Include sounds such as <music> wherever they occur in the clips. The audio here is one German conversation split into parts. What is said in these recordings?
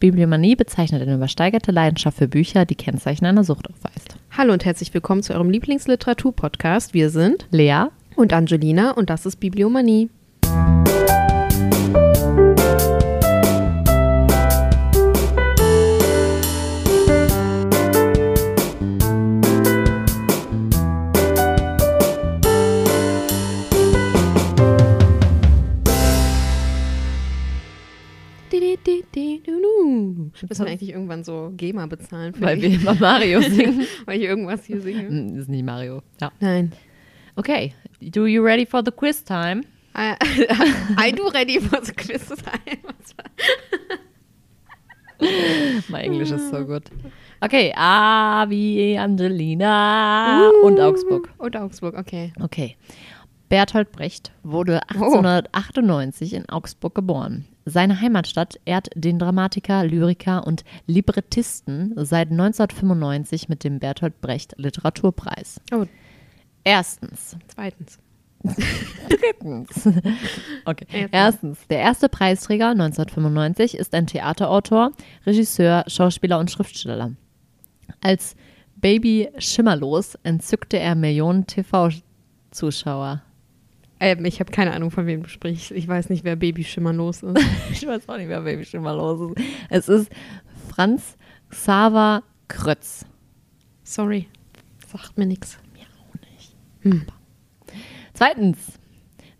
Bibliomanie bezeichnet eine übersteigerte Leidenschaft für Bücher, die Kennzeichen einer Sucht aufweist. Hallo und herzlich willkommen zu eurem Lieblingsliteratur-Podcast. Wir sind Lea und Angelina und das ist Bibliomanie. Müssen wir eigentlich irgendwann so GEMA bezahlen? Weil wir immer Mario <laughs> singen. Weil ich irgendwas hier singe. Hm, Das ist nicht Mario. Ja. Nein. Okay. Do you ready for the quiz time? I, <laughs> I do ready for the quiz time. <laughs> Mein Englisch ist so gut. Okay, A wie Angelina und Augsburg. Und Augsburg, okay. Okay. Bertolt Brecht wurde 1898 in Augsburg geboren. Seine Heimatstadt ehrt den Dramatiker, Lyriker und Librettisten seit 1995 mit dem Bertolt Brecht Literaturpreis. Oh, Erstens. zweitens. <laughs> Drittens. Okay. Erstens. Erstens. Der erste Preisträger 1995 ist ein Theaterautor, Regisseur, Schauspieler und Schriftsteller. Als Baby Schimmerlos entzückte er Millionen TV-Zuschauer. Ähm, ich habe keine Ahnung, von wem du sprichst. Ich weiß nicht, wer Baby Schimmerlos ist. <laughs> Ich weiß auch nicht, wer Baby Schimmerlos ist. Es ist Franz Xaver Krötz. Sorry. Sagt mir nichts. Zweitens.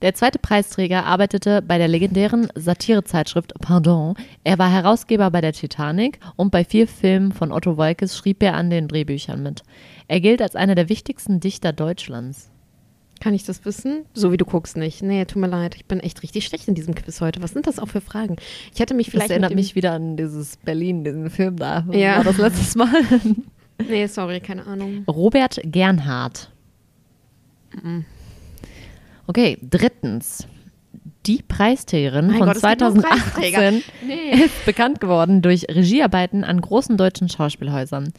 Der zweite Preisträger arbeitete bei der legendären Satirezeitschrift Pardon. Er war Herausgeber bei der Titanic und bei vier Filmen von Otto Wolkes schrieb er an den Drehbüchern mit. Er gilt als einer der wichtigsten Dichter Deutschlands. Kann ich das wissen? So wie du guckst nicht. Nee, tut mir leid. Ich bin echt richtig schlecht in diesem Quiz heute. Was sind das auch für Fragen? Ich hätte mich Das vielleicht. erinnert mit dem- mich wieder an dieses Berlin, diesen Film da. Ja. War das letztes Mal? <laughs> Nee, sorry, keine Ahnung. Robert Gernhardt. Okay, drittens. Die Preisträgerin Mein von Gott, es gibt nur 2018 Preisträger. Nee. ist bekannt geworden durch Regiearbeiten an großen deutschen Schauspielhäusern.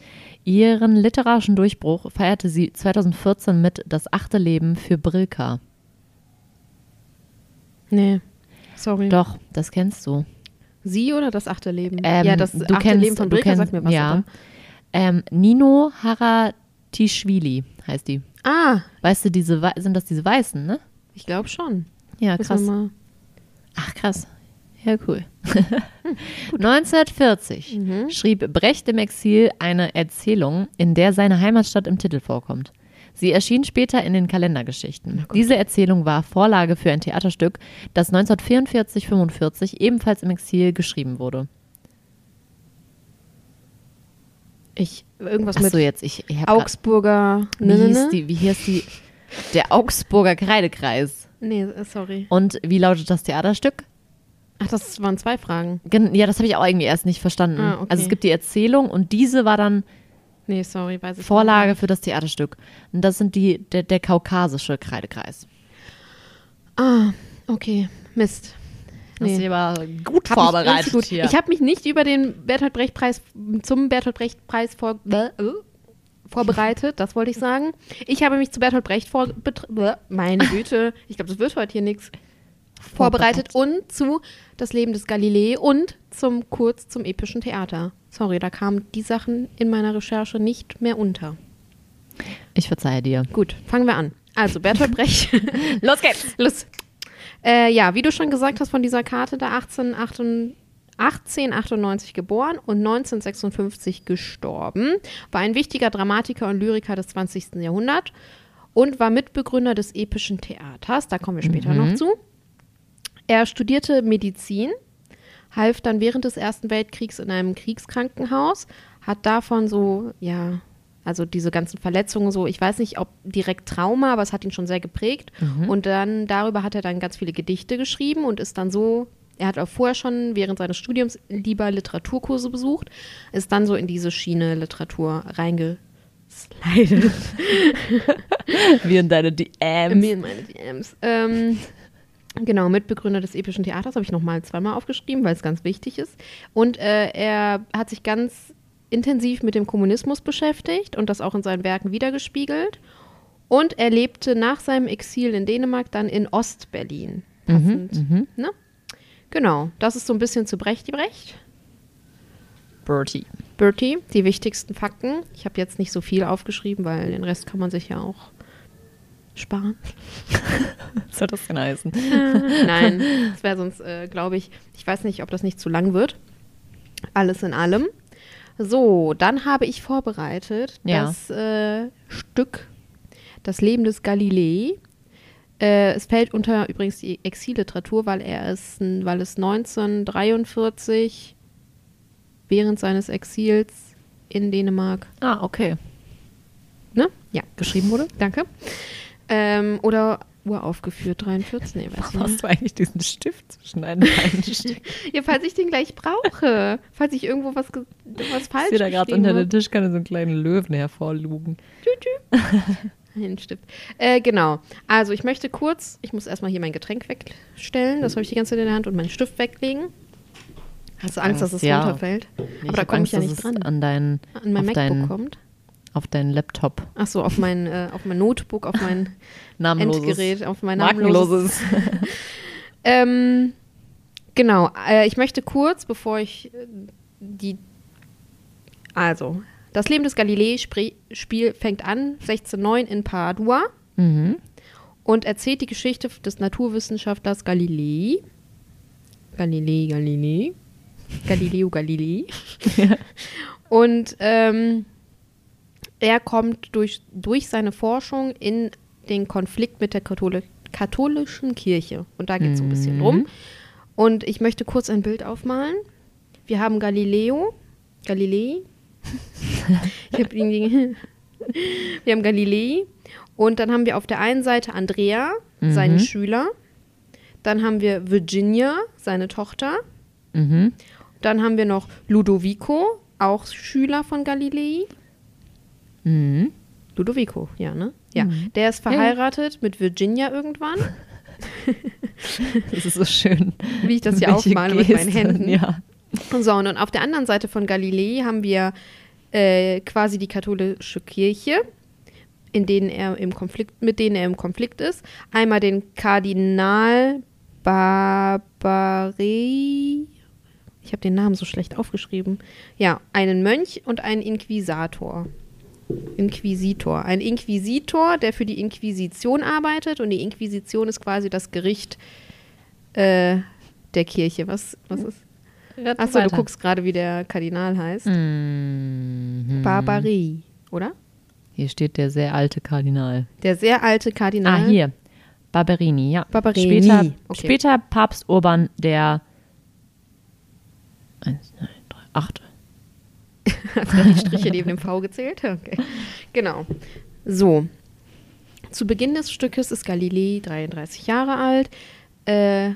Ihren literarischen Durchbruch feierte sie 2014 mit Das achte Leben für Brilka. Nee. Sorry. Doch, das kennst du. Sie oder das achte Leben? Ähm, ja, das du achte kennst- Leben von Brilka kennst- sagt mir was. ja. Ähm, Nino Haratischvili heißt die. Ah, Weißt du, diese sind das diese Weißen, ne? ich glaube schon. Ja, krass. Ach, krass. Ja, cool. <laughs> 1940 Mhm. schrieb Brecht im Exil eine Erzählung, in der seine Heimatstadt im Titel vorkommt. Sie erschien später in den Kalendergeschichten. Diese Erzählung war Vorlage für ein Theaterstück, das 1944-45 ebenfalls im Exil geschrieben wurde. Ich, irgendwas Achso, mit jetzt, ich, ich hab grad- Augsburger. wie, Ne, ne, hieß ne? die, wie hieß die? Der Augsburger Kreidekreis. Nee, äh, sorry. Und wie lautet das Theaterstück? Ach, das waren zwei Fragen. Gen- Ja, das habe ich auch irgendwie erst nicht verstanden. Ah, okay. Also es gibt die Erzählung und diese war dann Nee, sorry, Vorlage für das Theaterstück. Und das sind die, der, der kaukasische Kreidekreis. Ah, okay. Mist. Das Nee. ist aber gut Hab vorbereitet gut. hier. Ich habe mich nicht über den Bertolt Brecht Preis zum Bertolt Brecht Preis vor, äh, vorbereitet, das wollte ich sagen. Ich habe mich zu Bertolt Brecht vor, betr- äh, meine Güte, ich glaube, das wird heute hier nichts vorbereitet und zu das Leben des Galilei und zum kurz zum epischen Theater. Sorry, da kamen die Sachen in meiner Recherche nicht mehr unter. ich verzeihe dir. Gut, fangen wir an. Also Bertolt <laughs> Brecht. Los geht's! Los. Äh, ja, wie du schon gesagt hast, von dieser Karte da 1898 1898 geboren und 1956 gestorben, war ein wichtiger Dramatiker und Lyriker des 20. Jahrhunderts und war Mitbegründer des epischen Theaters. Da kommen wir später noch zu. Er studierte Medizin, half dann während des Ersten Weltkriegs in einem Kriegskrankenhaus, hat davon so, ja, also diese ganzen Verletzungen so, ich weiß nicht, ob direkt Trauma, aber es hat ihn schon sehr geprägt. Und dann darüber hat er dann ganz viele Gedichte geschrieben und ist dann so, er hat auch vorher schon während seines Studiums lieber Literaturkurse besucht, ist dann so in diese Schiene Literatur reingeslidet. <laughs> Wie in deine DMs. Mir in meine DMs. Ähm, genau, Mitbegründer des epischen Theaters habe ich nochmal zweimal aufgeschrieben, weil es ganz wichtig ist. Und äh, er hat sich ganz intensiv mit dem Kommunismus beschäftigt und das auch in seinen Werken wiedergespiegelt. Und er lebte nach seinem Exil in Dänemark dann in Ostberlin. Passend. Ne? Genau, das ist so ein bisschen zu Brecht die Brecht. Bertie. Bertie, die wichtigsten Fakten. Ich habe jetzt nicht so viel aufgeschrieben, weil den Rest kann man sich ja auch sparen. Was soll das denn heißen? <laughs> Nein, <laughs> das wäre sonst, äh, glaube ich, ich weiß nicht, ob das nicht zu lang wird. Alles in allem. So, dann habe ich vorbereitet Ja. das äh, Stück Das Leben des Galilei. Äh, es fällt unter übrigens die Exilliteratur, weil er es, weil es 1943 während seines Exils in Dänemark, Ah, okay. ne? Ja, Geschrieben wurde? danke. Ähm, oder uraufgeführt, 43, nee, weiß Warum nicht. hast du eigentlich diesen Stift zwischen deinen Beinen? <laughs> Ja, falls ich den gleich brauche. falls ich irgendwo was, was falsch Ich sehe da gerade unter der Tischkanne so einen kleinen Löwen hervorlugen. <laughs> Ein Stift. Äh, genau. Also ich möchte kurz, ich muss erstmal hier mein Getränk wegstellen. Das habe ich die ganze Zeit in der Hand und meinen Stift weglegen. Hast du Angst, dass es Ja. runterfällt? Nee, Aber da komme ich ja Angst, nicht dran. An deinen, An mein MacBook deinen- kommt. Auf deinen Laptop. Ach so, auf mein, äh, auf mein Notebook, auf mein <laughs> Namenloses. Endgerät, auf mein namenloses. <laughs> Ähm, genau. Äh, ich möchte kurz, bevor ich äh, die. Also, das Leben des Galilei Spre- Spiel fängt an 1609 in Padua mhm. und erzählt die Geschichte des Naturwissenschaftlers Galilei. Galilei, Galilei. Galileo Galilei. <laughs> Und ähm, er kommt durch, durch seine Forschung in den Konflikt mit der Katholi katholischen Kirche. Und da geht es so ein bisschen Mhm. drum. Und ich möchte kurz ein Bild aufmalen. Wir haben Galileo, Galilei. ich hab ihn, <laughs> wir haben Galilei. Und dann haben wir auf der einen Seite Andrea, seinen Mhm. Schüler. Dann haben wir Virginia, seine Tochter. Mhm. Dann haben wir noch Ludovico, auch Schüler von Galilei. Mhm. Ludovico, ja, ne? Ja. Mhm. Der ist verheiratet mit Virginia irgendwann. <laughs> Das ist so schön. Wie ich das hier Welche aufmale mit meinen Händen. Ja. So, und auf der anderen Seite von Galilei haben wir äh, quasi die katholische Kirche, in denen er im Konflikt, mit denen er im Konflikt ist. Einmal den Kardinal Barbarei. Ich habe den Namen so schlecht aufgeschrieben. Ja, einen Mönch und einen Inquisitor. Inquisitor. Ein Inquisitor, der für die Inquisition arbeitet und die Inquisition ist quasi das Gericht äh, der Kirche. Was, was ist? Achso, du guckst gerade, wie der Kardinal heißt. Mhm. Barbarei, oder? Hier steht der sehr alte Kardinal. Der sehr alte Kardinal. Ah, hier. Barberini, ja. Barberini, Später, okay. später Papst Urban der. Eins, zwei, drei, achte. <laughs> Hast du die Striche neben dem V gezählt? Okay. Genau. So. Zu Beginn des Stückes ist Galilei 33 Jahre alt. Äh,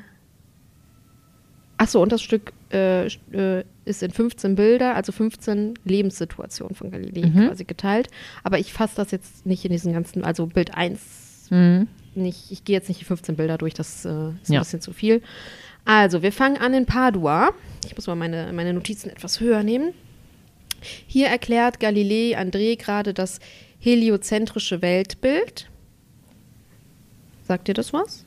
Achso, und das Stück äh, äh, ist in 15 Bilder, also 15 Lebenssituationen von Galilei Mhm. quasi geteilt. Aber ich fasse das jetzt nicht in diesen ganzen, also Bild 1 Mhm. nicht, ich gehe jetzt nicht die 15 Bilder durch, das äh, ist Ja. ein bisschen zu viel. Also, wir fangen an in Padua. Ich muss mal meine, meine Notizen etwas höher nehmen. Hier erklärt Galilei André gerade das heliozentrische Weltbild. Sagt dir das was?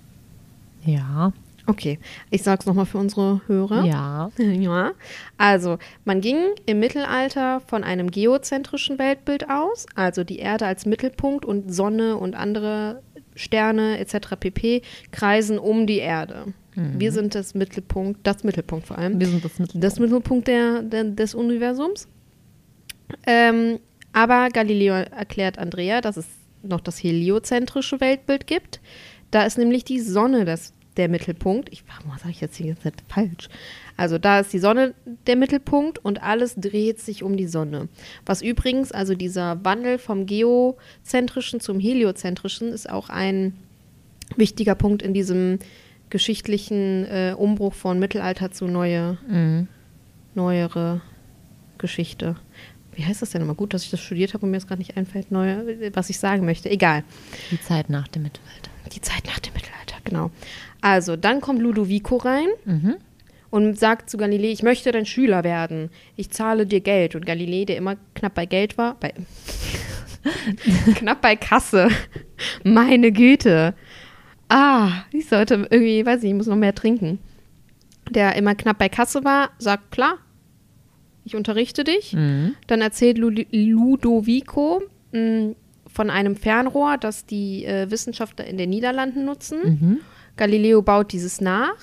Ja. Okay, ich sage es nochmal für unsere Hörer. Ja. <laughs> Ja, also man ging im Mittelalter von einem geozentrischen Weltbild aus, also die Erde als Mittelpunkt und Sonne und andere Sterne etc. pp. kreisen um die Erde. Wir sind das Mittelpunkt, das Mittelpunkt vor allem, Wir sind das Mittel. das Mittelpunkt der, der, des Universums. Ähm, aber Galileo erklärt Andrea, dass es noch das heliozentrische Weltbild gibt. Da ist nämlich die Sonne das, der Mittelpunkt. Ich, warum sage ich jetzt die ganze Zeit falsch? Also da ist die Sonne der Mittelpunkt und alles dreht sich um die Sonne. Was übrigens, also dieser Wandel vom geozentrischen zum heliozentrischen ist auch ein wichtiger Punkt in diesem geschichtlichen äh, Umbruch von Mittelalter zu neue Mhm. neuere Geschichte. Wie heißt das denn immer? Gut, dass ich das studiert habe und mir jetzt gerade nicht einfällt, neue, was ich sagen möchte. Egal. Die Zeit nach dem Mittelalter. Die Zeit nach dem Mittelalter, genau. Also, dann kommt Ludovico rein Mhm. und sagt zu Galilei, ich möchte dein Schüler werden. Ich zahle dir Geld. Und Galilei, der immer knapp bei Geld war, bei <laughs> knapp bei Kasse. <laughs> Meine Güte. Ah, ich sollte irgendwie, weiß ich, ich muss noch mehr trinken. Der immer knapp bei Kasse war, sagt, klar, ich unterrichte dich. Mhm. Dann erzählt Lu Ludovico mh, von einem Fernrohr, das die äh, Wissenschaftler in den Niederlanden nutzen. Mhm. Galileo baut dieses nach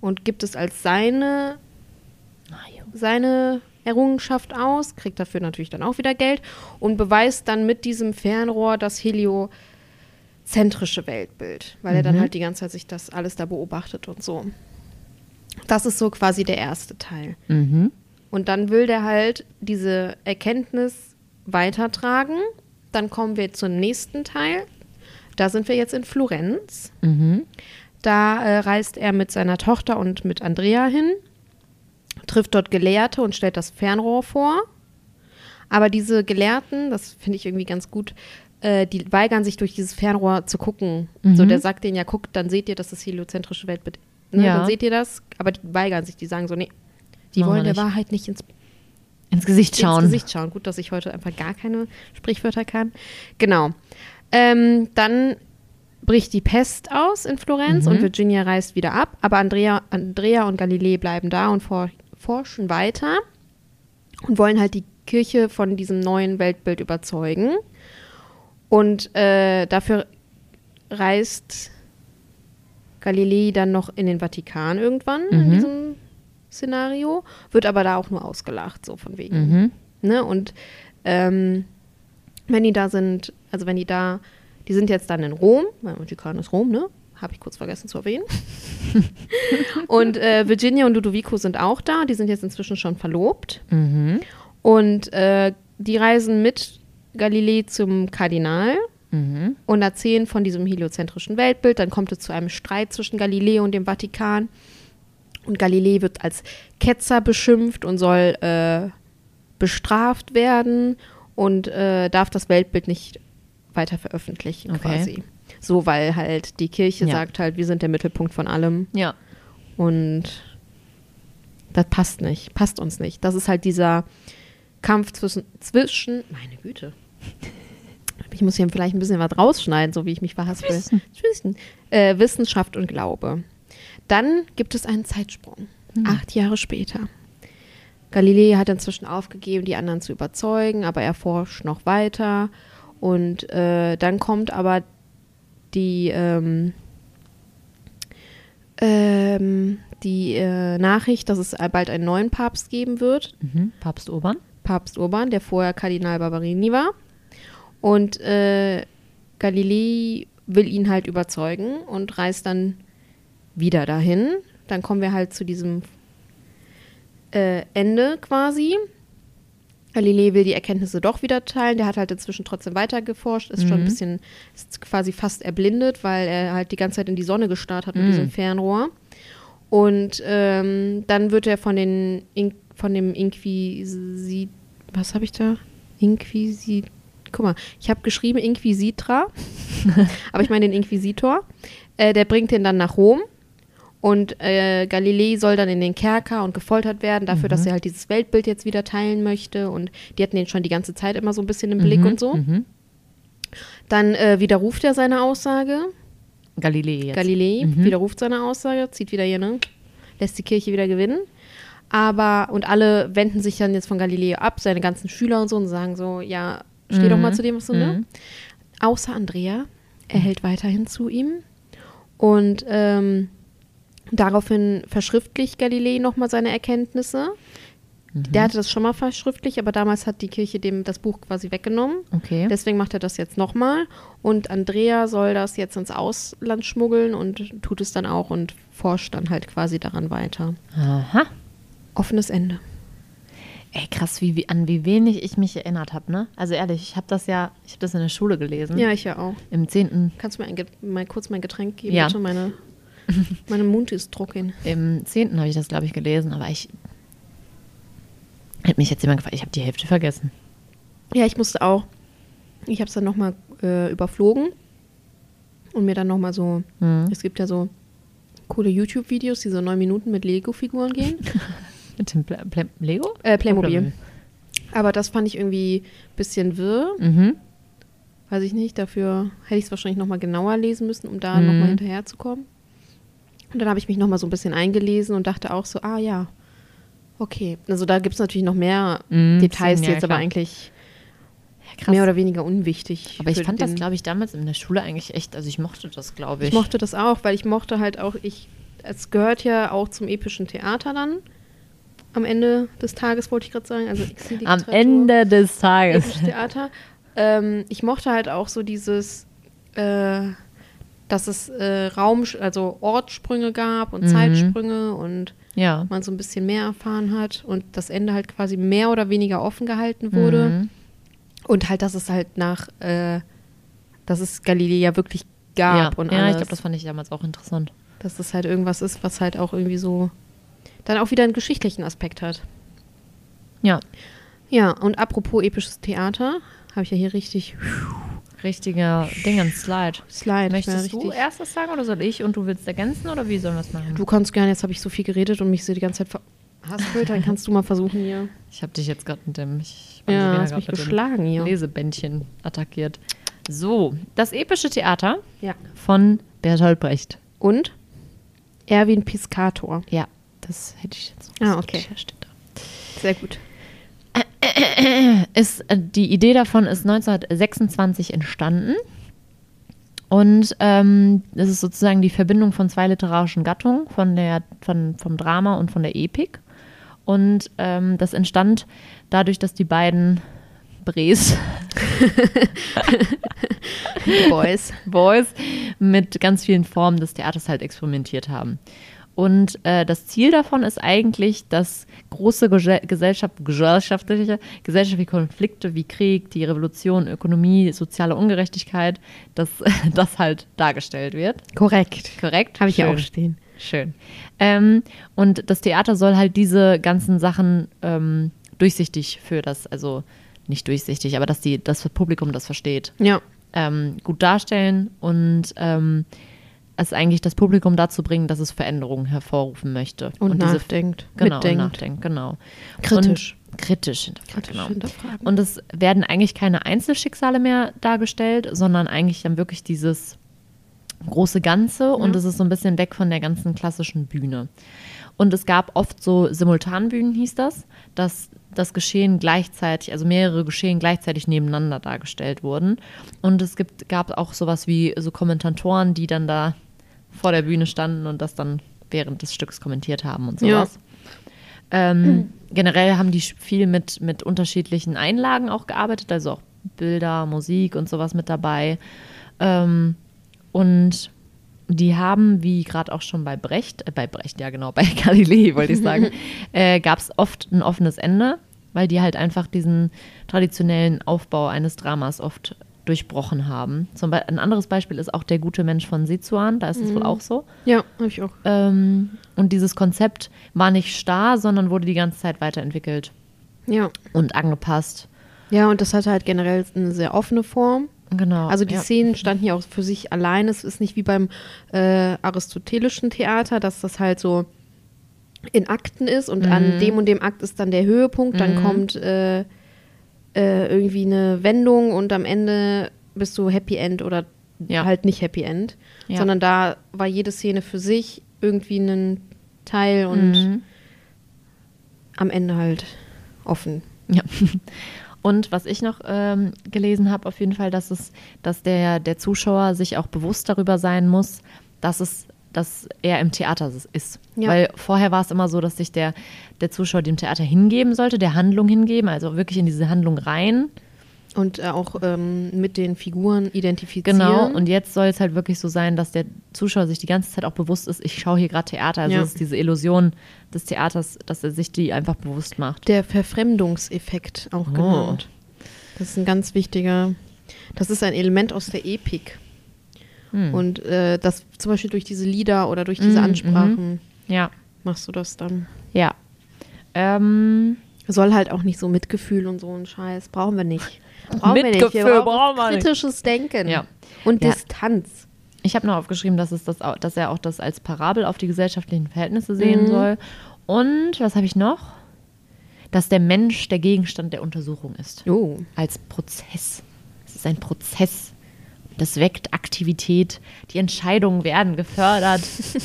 und gibt es als seine, seine Errungenschaft aus, kriegt dafür natürlich dann auch wieder Geld und beweist dann mit diesem Fernrohr das heliozentrische Weltbild, weil er dann Mhm. halt die ganze Zeit sich das alles da beobachtet und so. Das ist so quasi der erste Teil. Mhm. Und dann will der halt diese Erkenntnis weitertragen. Dann kommen wir zum nächsten Teil. Da sind wir jetzt in Florenz. Mhm. Da äh, reist er mit seiner Tochter und mit Andrea hin, trifft dort Gelehrte und stellt das Fernrohr vor. Aber diese Gelehrten, das finde ich irgendwie ganz gut, äh, die weigern sich durch dieses Fernrohr zu gucken. Mhm. So, der sagt denen ja, guckt, dann seht ihr, dass das heliozentrische Weltbild. Ne? Ja. Dann seht ihr das, aber die weigern sich, die sagen so, nee, die Machen wollen der. Wahrheit nicht ins Ins Gesicht schauen. ins Gesicht schauen. Gut, dass ich heute einfach gar keine Sprichwörter kann. Genau. Ähm, dann bricht die Pest aus in Florenz Mhm. und Virginia reist wieder ab, aber Andrea, Andrea und Galilei bleiben da und for forschen weiter und wollen halt die Kirche von diesem neuen Weltbild überzeugen. Und äh, dafür reist Galilei dann noch in den Vatikan irgendwann in Mhm. diesem Szenario, wird aber da auch nur ausgelacht, so von wegen. Mhm. Ne? Und ähm, wenn die da sind, also wenn die da, die sind jetzt dann in Rom, weil Vatikan ist Rom, ne? Habe ich kurz vergessen zu erwähnen. <laughs> und äh, Virginia und Ludovico sind auch da, die sind jetzt inzwischen schon verlobt. Mhm. Und äh, die reisen mit Galilei zum Kardinal Mhm. und erzählen von diesem heliozentrischen Weltbild. Dann kommt es zu einem Streit zwischen Galilei und dem Vatikan. Und Galilei wird als Ketzer beschimpft und soll äh, bestraft werden und äh, darf das Weltbild nicht weiter veröffentlichen Okay. quasi. So, weil halt die Kirche Ja. sagt halt, wir sind der Mittelpunkt von allem Ja. und das passt nicht, passt uns nicht. Das ist halt dieser Kampf zwischen, zwischen meine Güte. <laughs> Ich muss hier vielleicht ein bisschen was rausschneiden, so wie ich mich verhaspel. Zwischen. Äh, Wissenschaft und Glaube. Dann gibt es einen Zeitsprung. Acht Jahre später. Galilei hat inzwischen aufgegeben, die anderen zu überzeugen, aber er forscht noch weiter. Und äh, dann kommt aber die, ähm, ähm, die äh, Nachricht, dass es bald einen neuen Papst geben wird. Mhm. Papst Urban. Papst Urban, der vorher Kardinal Barberini war. Und äh, Galilei will ihn halt überzeugen und reist dann wieder dahin. Dann kommen wir halt zu diesem äh, Ende quasi. Galilei will die Erkenntnisse doch wieder teilen. Der hat halt inzwischen trotzdem weiter geforscht, ist schon ein Mhm. bisschen, ist quasi fast erblindet, weil er halt die ganze Zeit in die Sonne gestarrt hat mit Mhm. diesem Fernrohr. Und ähm, dann wird er von den In von dem Inquisi was habe ich da? Inquisi Guck mal, ich habe geschrieben Inquisitra, <laughs> aber ich meine den Inquisitor. Äh, der bringt den dann nach Rom und äh, Galilei soll dann in den Kerker und gefoltert werden dafür, dass er halt dieses Weltbild jetzt wieder teilen möchte und die hatten den schon die ganze Zeit immer so ein bisschen im Blick Mhm. und so. Mhm. Dann äh, widerruft er seine Aussage. Galilei jetzt. Galilei Mhm. widerruft seine Aussage, zieht wieder hier, ne? Lässt die Kirche wieder gewinnen. Aber, und alle wenden sich dann jetzt von Galileo ab, seine ganzen Schüler und so, und sagen so, ja, steh doch Mhm. mal zu dem, was du, ne? Mhm. Außer Andrea, er hält weiterhin zu ihm. Und ähm, daraufhin verschriftlicht Galilei nochmal seine Erkenntnisse. Mhm. Der hatte das schon mal verschriftlicht, aber damals hat die Kirche dem das Buch quasi weggenommen. Okay. Deswegen macht er das jetzt nochmal. Und Andrea soll das jetzt ins Ausland schmuggeln und tut es dann auch und forscht dann halt quasi daran weiter. Aha. Offenes Ende. Ey, krass, wie, wie, an wie wenig ich mich erinnert habe, ne? Also ehrlich, ich habe das ja, ich habe das in der Schule gelesen. Ja, ich ja auch. Im 10. Kannst du mir ein, mal kurz mein Getränk geben? Ja. Bitte? Meine, <laughs> meine Mund ist trocken. Im 10. habe ich das, glaube ich, gelesen, aber ich. Hätte mich jetzt jemand gefragt, ich habe die Hälfte vergessen. Ja, ich musste auch. Ich habe es dann nochmal äh, überflogen und mir dann nochmal so. Mhm. Es gibt ja so coole YouTube-Videos, die so neun Minuten mit Lego-Figuren gehen. <laughs> Mit dem Pla Pla Lego? äh, Playmobil. Playmobil. Aber das fand ich irgendwie ein bisschen wirr. Mhm. Weiß ich nicht. Dafür hätte ich es wahrscheinlich nochmal genauer lesen müssen, um da Mhm. nochmal hinterherzukommen. Und dann habe ich mich nochmal so ein bisschen eingelesen und dachte auch so, ah ja, Okay, also da gibt es natürlich noch mehr Mhm, Details, die ja, jetzt aber klar. eigentlich Krass. mehr oder weniger unwichtig. Aber ich fand das, glaube ich, damals in der Schule eigentlich echt, also ich mochte das, glaube ich. Ich mochte das auch, weil ich mochte halt auch, ich, es gehört ja auch zum epischen Theater dann. Am Ende des Tages wollte ich gerade sagen, also Am Ende des Tages. episches Theater. Ähm, ich mochte halt auch so dieses, äh, dass es äh, Raum, also Ortssprünge gab und Mhm. Zeitsprünge und Ja. man so ein bisschen mehr erfahren hat und das Ende halt quasi mehr oder weniger offen gehalten wurde. Mhm. Und halt, dass es halt nach, äh, dass es Galilei ja wirklich gab ja, und ja alles. ich glaube, das fand ich damals auch interessant. dass das halt irgendwas ist, was halt auch irgendwie so dann auch wieder einen geschichtlichen Aspekt hat. Ja, Ja, und apropos episches Theater, habe ich ja hier richtig richtiger Ding, ein Slide. Slide. Möchtest du erst das sagen oder soll ich und du willst ergänzen oder wie sollen wir das machen? Du kannst gerne, jetzt habe ich so viel geredet und mich so die ganze Zeit verhaspelt, dann kannst du mal versuchen hier. Ich habe dich jetzt gerade mit dem, ich Ja, hast mich geschlagen hier. Lesebändchen attackiert. So, das epische Theater Ja. von Bertolt Brecht. Und Erwin Piscator. Ja, das hätte ich jetzt noch Ah, okay. Sehr gut. <coughs> ist, äh, die Idee davon ist 1926 entstanden. Und ähm, das ist sozusagen die Verbindung von zwei literarischen Gattungen, von der, von, vom Drama und von der Epik. Und ähm, das entstand dadurch, dass die beiden Bres, <laughs> Boys. Boys, mit ganz vielen Formen des Theaters halt experimentiert haben. Und äh, das Ziel davon ist eigentlich, dass große Gese Gesellschaft, gesellschaftliche, gesellschaftliche Konflikte wie Krieg, die Revolution, Ökonomie, soziale Ungerechtigkeit, dass <laughs> das halt dargestellt wird. Korrekt. Korrekt? Habe ich ja auch stehen. Schön. Ähm, und das Theater soll halt diese ganzen Sachen ähm, durchsichtig für das, also nicht durchsichtig, aber dass die, das Publikum das versteht Ja. ähm, gut darstellen und ähm, es eigentlich das Publikum dazu bringen, dass es Veränderungen hervorrufen möchte. Und, diese, nachdenkt. genau, mitdenkt. und nachdenkt, genau. Kritisch. Und kritisch hinterfragt, Kritisch genau. hinterfragen. Und es werden eigentlich keine Einzelschicksale mehr dargestellt, sondern eigentlich dann wirklich dieses große Ganze und es ist so ein bisschen weg von der ganzen klassischen Bühne. Und es gab oft so Simultanbühnen, hieß das, dass das Geschehen gleichzeitig, also mehrere Geschehen gleichzeitig nebeneinander dargestellt wurden. Und es gibt, gab auch sowas wie so Kommentatoren, die dann da vor der Bühne standen und das dann während des Stücks kommentiert haben und Ja. sowas. Ähm, <clears throat> generell haben die viel mit, mit unterschiedlichen Einlagen auch gearbeitet, also auch Bilder, Musik und sowas mit dabei. Ähm, und die haben, wie gerade auch schon bei Brecht, äh, bei Brecht, ja genau, <laughs> bei Galilei wollte ich sagen, <laughs> äh, gab es oft ein offenes Ende, weil die halt einfach diesen traditionellen Aufbau eines Dramas oft durchbrochen haben. Zum Be ein anderes Beispiel ist auch der gute Mensch von Sizuan, da ist es wohl auch so. Ja, habe ich auch. Ähm, und dieses Konzept war nicht starr, sondern wurde die ganze Zeit weiterentwickelt Ja. und angepasst. Ja, und das hat halt generell eine sehr offene Form. Genau. Also die ja. Szenen standen ja auch für sich allein. Es ist nicht wie beim äh, aristotelischen Theater, dass das halt so in Akten ist und Mhm. an dem und dem Akt ist dann der Höhepunkt, dann kommt äh, äh, irgendwie eine Wendung und am Ende bist du Happy End oder Ja. halt nicht Happy End, Ja. sondern da war jede Szene für sich irgendwie ein Teil und Mhm. am Ende halt offen. Ja. Und was ich noch ähm, gelesen habe, auf jeden Fall, dass es, dass der, der Zuschauer sich auch bewusst darüber sein muss, dass es, dass er im Theater ist. Ja. Weil vorher war es immer so, dass sich der, der Zuschauer dem Theater hingeben sollte, der Handlung hingeben, also wirklich in diese Handlung rein. Und äh, auch ähm, mit den Figuren identifizieren. Genau, und jetzt soll es halt wirklich so sein, dass der Zuschauer sich die ganze Zeit auch bewusst ist, ich schaue hier gerade Theater. Also Ja. es ist diese Illusion des Theaters, dass er sich die einfach bewusst macht. Der Verfremdungseffekt auch Oh. genannt. Das ist ein ganz wichtiger, das ist ein Element aus der Epik. Hm. Und äh, das zum Beispiel durch diese Lieder oder durch diese Mhm, Ansprachen Ja, machst du das dann. ja. Ähm, Soll halt auch nicht so Mitgefühl und so ein Scheiß. Brauchen wir nicht. Brauchen wir nicht. Mitgefühl Wir brauchen wir kritisches Denken. Ja. Und Ja. Distanz. ich habe noch aufgeschrieben, dass, es das, dass er auch das als Parabel auf die gesellschaftlichen Verhältnisse sehen Mhm. soll. Und was habe ich noch? Dass der Mensch der Gegenstand der Untersuchung ist. Oh. als Prozess. Es ist ein Prozess. Das weckt Aktivität. Die Entscheidungen werden gefördert.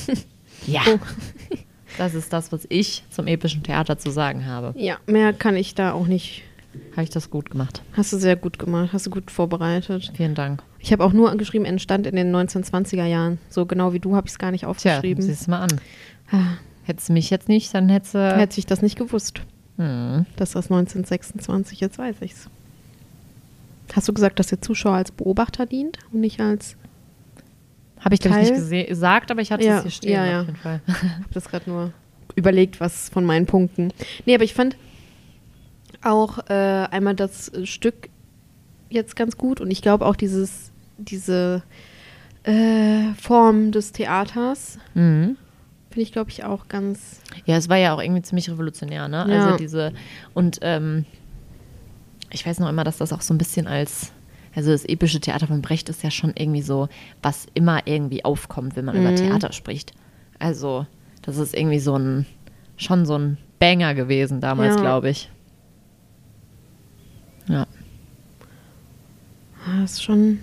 <laughs> ja. Oh. Das ist das, was ich zum epischen Theater zu sagen habe. Ja, mehr kann ich da auch nicht. Habe ich das gut gemacht. Hast du sehr gut gemacht, hast du gut vorbereitet. Vielen Dank. Ich habe auch nur geschrieben, entstand in den 1920er Jahren. So genau wie du habe ich es gar nicht Tja, aufgeschrieben. siehst du mal an. Ah, Hättest du mich jetzt nicht, dann hättest du. Hätte ich das nicht gewusst, Hm. dass das 1926, jetzt weiß ich's. Hast du gesagt, dass der Zuschauer als Beobachter dient und nicht als. Habe ich, glaube ich, nicht gesagt, aber ich hatte Ja, es hier stehen. ja, ja. Auf jeden Fall. Ich habe das gerade nur überlegt, was von meinen Punkten. Nee, aber ich fand auch äh, einmal das Stück jetzt ganz gut und ich glaube auch dieses, diese äh, Form des Theaters Mhm. finde ich, glaube ich, auch ganz. Ja, es war ja auch irgendwie ziemlich revolutionär, ne? Ja. Also diese und ähm, ich weiß noch immer, dass das auch so ein bisschen als also das epische Theater von Brecht ist ja schon irgendwie so, was immer irgendwie aufkommt, wenn man über Theater spricht. Also das ist irgendwie so ein schon so ein Banger gewesen damals, Ja. glaube ich. Ja. Ah, ist schon.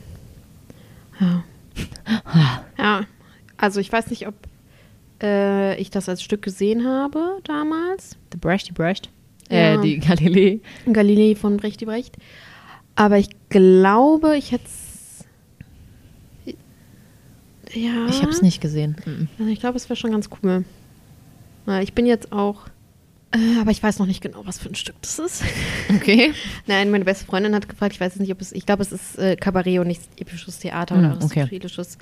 Ja. <laughs> ja. Also ich weiß nicht, ob äh, ich das als Stück gesehen habe damals. The Brecht, die Brecht. Äh, Ja. die Galilei. Galilei von Brecht die Brecht. Aber ich glaube, ich hätte es. Ja. Ich habe es nicht gesehen. Also ich glaube, es wäre schon ganz cool. Ich bin jetzt auch. Äh, aber ich weiß noch nicht genau, was für ein Stück das ist. <laughs> Okay. Nein, meine beste Freundin hat gefragt, ich weiß nicht, ob es. Ich glaube, es ist äh, Kabarett und nicht episches Theater Hm, oder okay. aristotelisches.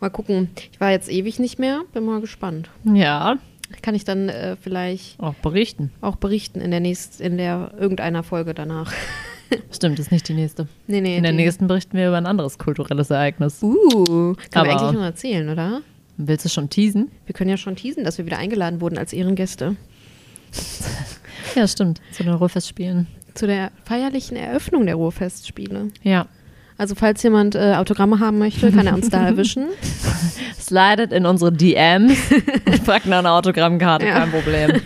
Mal gucken. Ich war jetzt ewig nicht mehr. Bin mal gespannt. Ja, Kann ich dann äh, vielleicht auch berichten. auch berichten in der nächsten, in der irgendeiner Folge danach. <laughs> Stimmt, ist nicht die nächste. nee, nee. In der nächsten berichten wir über ein anderes kulturelles Ereignis. Uh, kann man eigentlich noch erzählen, oder? Willst du schon teasen? Wir können ja schon teasen, dass wir wieder eingeladen wurden als Ehrengäste Ja, stimmt. Zu den Ruhrfestspielen. zu der feierlichen Eröffnung der Ruhrfestspiele. Ja. Also falls jemand äh, Autogramme haben möchte, kann er uns da <laughs> erwischen. Slidet in unsere DMs und <laughs> fragt nach einer Autogrammkarte, Ja. kein Problem.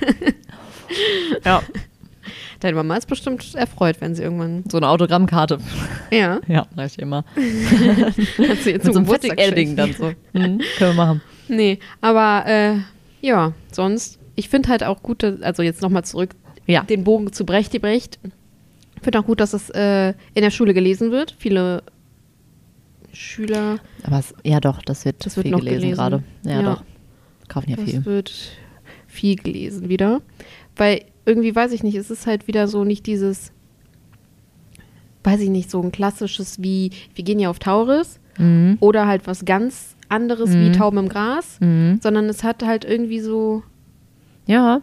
<laughs> ja, Deine Mama ist bestimmt erfreut, wenn sie irgendwann. so eine Autogrammkarte. Ja, Ja, reicht immer. hat sie Mit so einem Fitting-Editing dann so. Mhm, können wir machen. Nee, aber äh, ja, sonst. Ich finde halt auch gut, dass, also jetzt nochmal zurück, Ja. den Bogen zu Brecht, die Brecht. Ich finde auch gut, dass es äh, in der Schule gelesen wird. Viele Schüler, Aber es, ja doch, das wird, Das wird viel noch gelesen, gerade. Ja, Ja. doch. Kaufen ja das viel. wird viel gelesen wieder. Weil irgendwie weiß ich nicht, es ist halt wieder so nicht dieses, weiß ich nicht, so ein klassisches wie wir gehen ja auf Tauris Mhm. oder halt was ganz anderes wie Mhm. Tauben im Gras, Mhm. sondern es hat halt irgendwie so, Ja.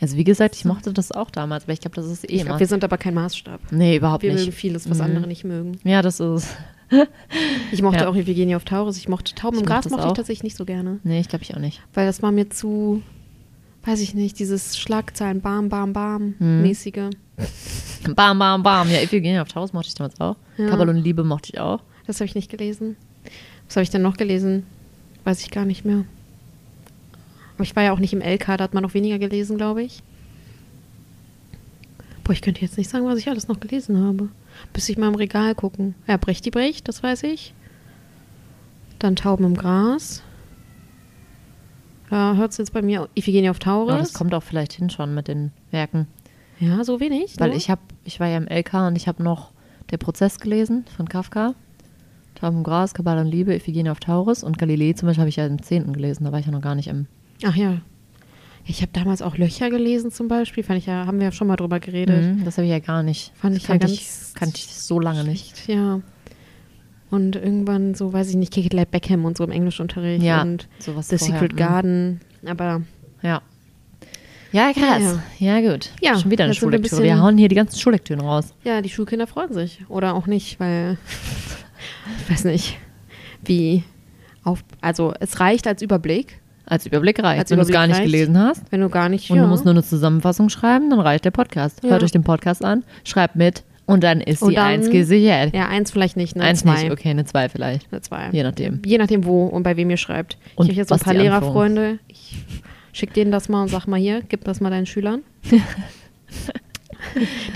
Also wie gesagt, ich mochte das auch damals, aber ich glaube, das ist eh ich glaub, wir sind aber kein Maßstab. nee, überhaupt Wir mögen nicht. vieles, was Mhm. andere nicht mögen. Ja, das ist. Ich mochte Ja. auch Wir ja auf Tauris, ich mochte Tauben Ich im mochte Gras das mochte ich tatsächlich nicht so gerne, Nee, ich glaube ich auch nicht. weil das war mir zu, weiß ich nicht, dieses Schlagzeilen, bam, bam, bam, Mhm. mäßige. <laughs> Bam, bam, bam. Ja, Iphigenie auf Taurus mochte ich damals auch. Ja. Kabal und Liebe mochte ich auch. Das habe ich nicht gelesen. Was habe ich denn noch gelesen? Weiß ich gar nicht mehr. Aber ich war ja auch nicht im LK, da hat man noch weniger gelesen, glaube ich. Boah, ich könnte jetzt nicht sagen, was ich alles noch gelesen habe. Bis ich mal im Regal gucken. Ja, Brecht die Brecht, das weiß ich. Dann Tauben im Gras. Da hört es jetzt bei mir Iphigenie auf Taurus. das kommt auch vielleicht hin schon mit den Werken. ja, so wenig. Weil nur? ich habe, ich war ja im LK und ich habe noch Der Prozess gelesen von Kafka. Tauben im Gras, Kabal und Liebe, Iphigenie auf Taurus und Galilei zum Beispiel habe ich ja im 10. gelesen, da war ich ja noch gar nicht im. Ach ja. Ich habe damals auch Löcher gelesen zum Beispiel. Fand ich ja, haben wir ja schon mal drüber geredet. Mhm, das habe ich ja gar nicht. Fand das ich ja ganz ich, kannte ich so lange nicht. Ja. Und irgendwann so, weiß ich nicht, Kick It Like Beckham und so im Englischunterricht Ja, und sowas The vorher, Secret mhm. Garden. Aber Ja. Ja, krass. Ja, gut. Ja, Schon wieder eine sind wir ein Schullektüre. Wir hauen hier die ganzen Schullektüren raus. ja, die Schulkinder freuen sich. Oder auch nicht, weil ich <laughs> weiß nicht, wie auf. Also es reicht als Überblick. Als Überblick reicht. Als Wenn du es gar nicht reicht. gelesen hast Wenn du gar nicht. und ja. du musst nur eine Zusammenfassung schreiben, dann reicht der Podcast. Ja. Hört euch den Podcast an, schreibt mit und dann ist Und die dann- Eins gesichert. ja, eins vielleicht nicht, ne? Eins zwei. nicht, okay, eine zwei vielleicht. Eine zwei. Je nachdem. Je nachdem, wo und bei wem ihr schreibt. Und ich habe jetzt so ein paar Lehrerfreunde. Ich schick denen das mal und sag mal hier, gib das mal deinen Schülern. <laughs>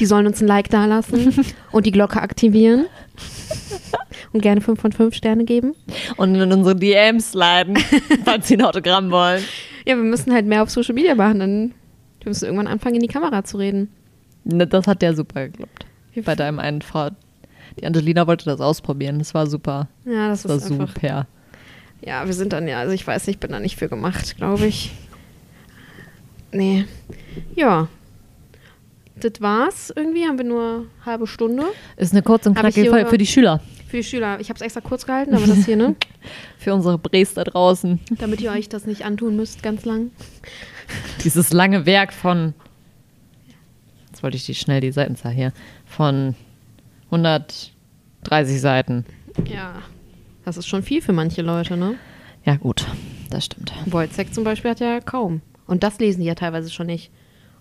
die sollen uns ein Like dalassen <laughs> und die Glocke aktivieren. Und gerne 5 von 5 Sterne geben. Und in unsere DMs leiten, <laughs> falls sie ein Autogramm wollen. Ja, wir müssen halt mehr auf Social Media machen, dann wir müssen irgendwann anfangen, in die Kamera zu reden. Ne, Das hat der super geklappt. Bei deinem einen Frau. Die Angelina wollte das ausprobieren. Das war super. Ja, das, Das war super. Ja, wir sind dann ja, also ich weiß nicht, ich bin da nicht für gemacht, glaube ich. Nee. Ja. Das war's irgendwie, haben wir nur halbe Stunde. Ist eine kurze und knackige Folge für die Schüler. Für die Schüler. Ich habe es extra kurz gehalten, aber das hier, ne? <laughs> Für unsere Bres da draußen. Damit ihr euch das nicht antun müsst, ganz lang. Dieses lange Werk von. Jetzt wollte ich die schnell die Seitenzahl hier. Von 130 Seiten. Ja. Das ist schon viel für manche Leute, ne? Ja, gut. Das stimmt. Wojciech zum Beispiel hat ja kaum. Und das lesen die ja teilweise schon nicht.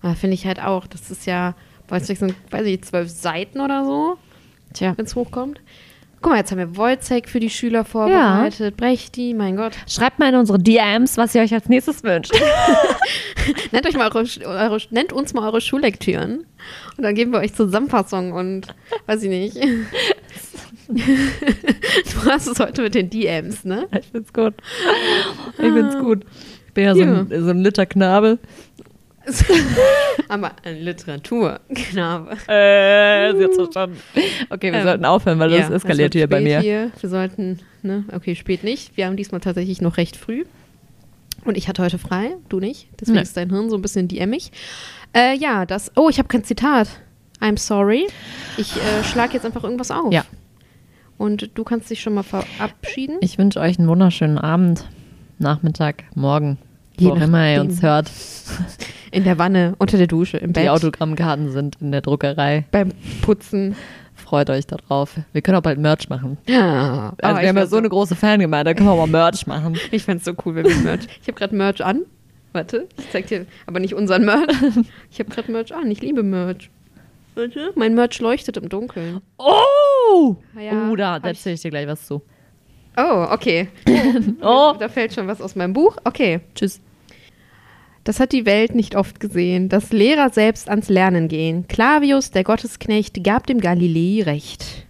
Und da finde ich halt auch, das ist ja, Wojciech sind, weiß ich, zwölf Seiten oder so, Tja. wenn es hochkommt. Guck mal, jetzt haben wir Wojciech für die Schüler vorbereitet, Brechti, mein Gott. Schreibt mal in unsere DMs, was ihr euch als nächstes wünscht. <laughs> Nennt, euch mal eure, eure, nennt uns mal eure Schullektüren. Und dann geben wir euch Zusammenfassungen und weiß ich nicht. <laughs> du hast es heute mit den DMs, ne? Ich find's gut. Ich find's gut. Ich bin ja so ein, so ein Liter Knabe. <laughs> Aber eine Literatur, genau. Äh, sie hat's verstanden. Okay, wir Ähm, sollten aufhören, weil das Ja, eskaliert es hier bei mir. Hier. Wir sollten, ne, okay, spät nicht. Wir haben diesmal tatsächlich noch recht früh. Und ich hatte heute frei, du nicht. Deswegen Nee. ist dein Hirn so ein bisschen diemmig. Äh, ja, das. Oh, ich habe kein Zitat. I'm sorry. Ich äh, schlage jetzt einfach irgendwas auf. Ja. Und du kannst dich schon mal verabschieden. Ich wünsche euch einen wunderschönen Abend, Nachmittag, Morgen, wo auch immer nachdem. uns hört. <laughs> In der Wanne, unter der Dusche, im Bett, Die Autogrammkarten sind in der Druckerei. beim Putzen. Freut euch darauf. Wir können auch bald Merch machen. Ja, Also wir haben ja so eine große Fangemeinde, da können wir auch mal Merch machen. <laughs> Ich fände so cool, wenn wir Merch. Ich habe gerade Merch an. Warte, ich zeig dir, aber nicht unseren Merch. Ich habe gerade Merch an. Ich liebe Merch. Warte, mein Merch leuchtet im Dunkeln. Oh! Ja, oh, da hab erzähle ich dir gleich was zu. Oh, okay. <laughs> Oh! Da fällt schon was aus meinem Buch. Okay. Tschüss. Das hat die Welt nicht oft gesehen, dass Lehrer selbst ans Lernen gehen. Clavius, der Gottesknecht, gab dem Galilei recht.